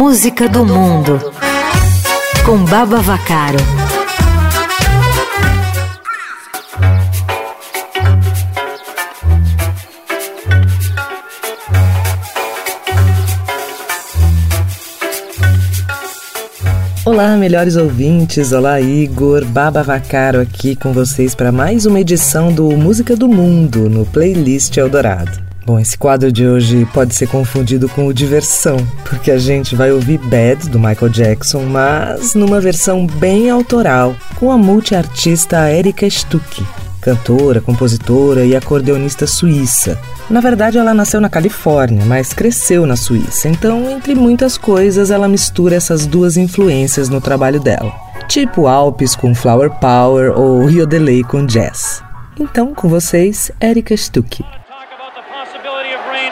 Música do Mundo com Baba Vacaro. Olá, melhores ouvintes. Olá, Igor. Baba Vacaro aqui com vocês para mais uma edição do Música do Mundo no Playlist Eldorado. Bom, esse quadro de hoje pode ser confundido com o Diversão, porque a gente vai ouvir Bad do Michael Jackson, mas numa versão bem autoral, com a multiartista Erika Stuck, cantora, compositora e acordeonista suíça. Na verdade, ela nasceu na Califórnia, mas cresceu na Suíça, então, entre muitas coisas, ela mistura essas duas influências no trabalho dela. Tipo Alpes com Flower Power ou Rio de Lei com Jazz. Então, com vocês, Erika Stuck.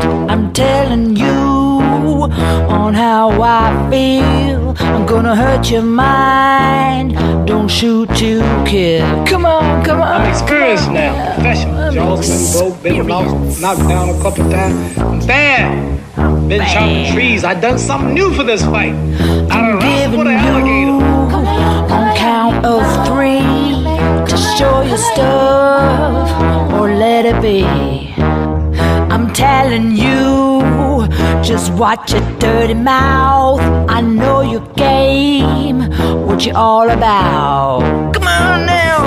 I'm telling you on how I feel. I'm gonna hurt your mind. Don't shoot to kill. Come on, come on. I'm experienced now, professional. Jaws been broke, been knocked, knocked down a couple times. I'm bad. Been chopping trees. I done something new for this fight. I done run for the alligator on count of three to show your stuff or let it be. I'm telling you, just watch your dirty mouth. I know your game, what you all about. Come on now.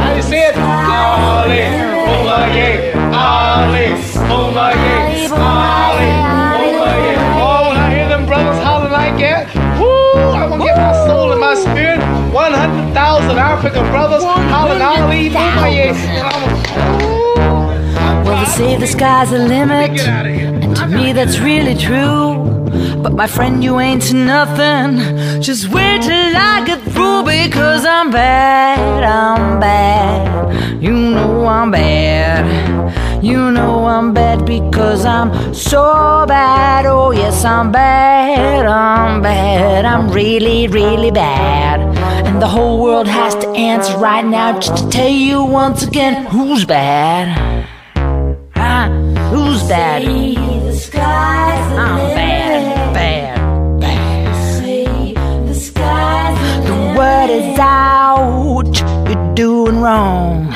How you say it? Ollie, oh my yeah, Ollie, oh my yeah, Ollie, oh my yeah. Oh, when I hear them brothers hollering like that, woo, I'm gonna get my soul and my spirit. 100,000 African brothers hollering, Ali, Well, oh, they say the sky's the limit, and to me that's really true. But my friend, you ain't nothing. Just wait till I get through because I'm bad, I'm bad. You know I'm bad. You know I'm bad because I'm so bad. Oh, yes, I'm bad, I'm bad. I'm really, really bad. And the whole world has to answer right now just to tell you once again who's bad. Bad? I'm bad, bad, bad. The word is out, you're doing wrong.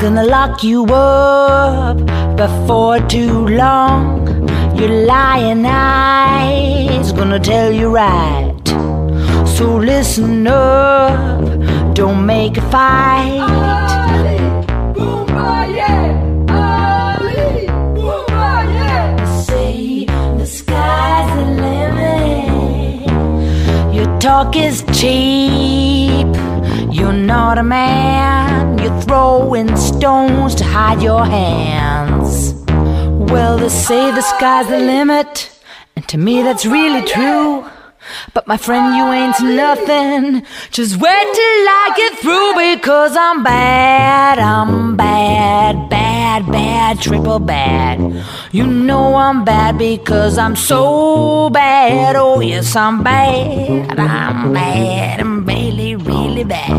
Gonna lock you up before too long. Your lying eyes gonna tell you right. So listen up, don't make a fight. Ali, oh, Ali, talk is cheap. You're not a man. You're throwing stones to hide your hands. Well, they say the sky's the limit, and to me that's really true. But my friend, you ain't nothing. Just wait till I get through because I'm bad. I'm bad, bad, bad, triple bad. You know I'm bad because I'm so bad. Oh, yes, I'm bad. I'm bad. I'm really, really bad.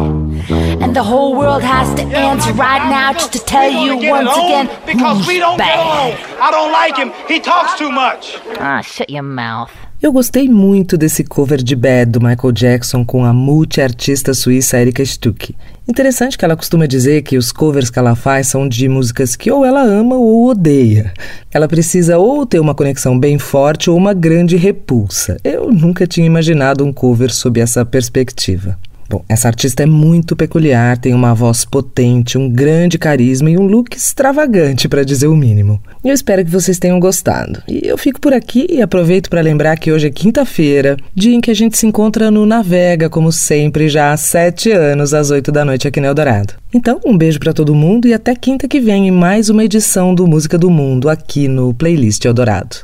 And the whole world has to answer right now just to tell you once again because we don't bad. get along. I don't like him. He talks too much. Ah, shut your mouth. Eu gostei muito desse cover de Bad do Michael Jackson com a multi-artista suíça Erika Stuck. Interessante que ela costuma dizer que os covers que ela faz são de músicas que ou ela ama ou odeia. Ela precisa ou ter uma conexão bem forte ou uma grande repulsa. Eu nunca tinha imaginado um cover sob essa perspectiva. Bom, essa artista é muito peculiar, tem uma voz potente, um grande carisma e um look extravagante, para dizer o mínimo. Eu espero que vocês tenham gostado. E eu fico por aqui e aproveito para lembrar que hoje é quinta-feira, dia em que a gente se encontra no Navega, como sempre, já há sete anos, às oito da noite aqui no Eldorado. Então, um beijo para todo mundo e até quinta que vem em mais uma edição do Música do Mundo aqui no Playlist Eldorado.